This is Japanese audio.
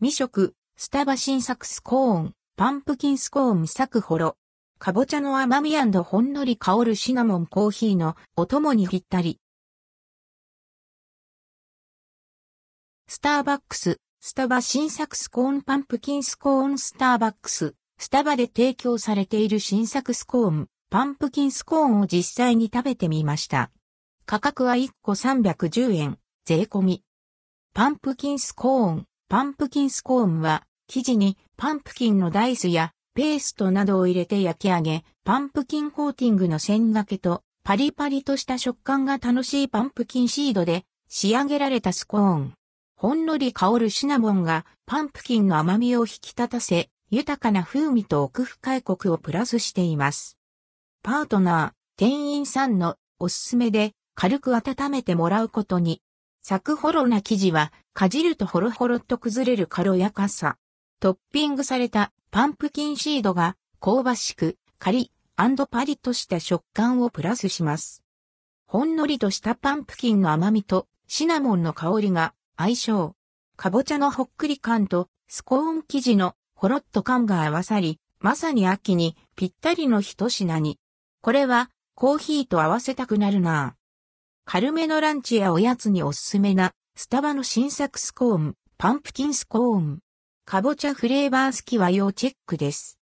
未食、スタバ新作スコーン、パンプキンスコーン作ホロ。かぼちゃの甘みほんのり香るシナモンコーヒーのお供にぴったり。スターバックス、スタバ新作スコーンパンプキンスコーンスターバックス、スタバで提供されている新作スコーン、パンプキンスコーンを実際に食べてみました。価格は1個310円、税込み。パンプキンスコーン、パンプキンスコーンは、生地にパンプキンのダイスやペーストなどを入れて焼き上げ、パンプキンコーティングの線掛けとパリパリとした食感が楽しいパンプキンシードで仕上げられたスコーン。ほんのり香るシナモンがパンプキンの甘みを引き立たせ、豊かな風味と奥深いコクをプラスしています。パートナー、店員さんのおすすめで軽く温めてもらうことに。サクホロな生地はかじるとホロホロっと崩れる軽やかさ。トッピングされたパンプキンシードが香ばしく、カリッパリッとした食感をプラスします。ほんのりとしたパンプキンの甘みとシナモンの香りが相性。かぼちゃのほっくり感とスコーン生地のほろっと感が合わさり、まさに秋にぴったりの一品に。これはコーヒーと合わせたくなるなぁ軽めのランチやおやつにおすすめなスタバの新作スコーン、パンプキンスコーン。かぼちゃフレーバー好きは要チェックです。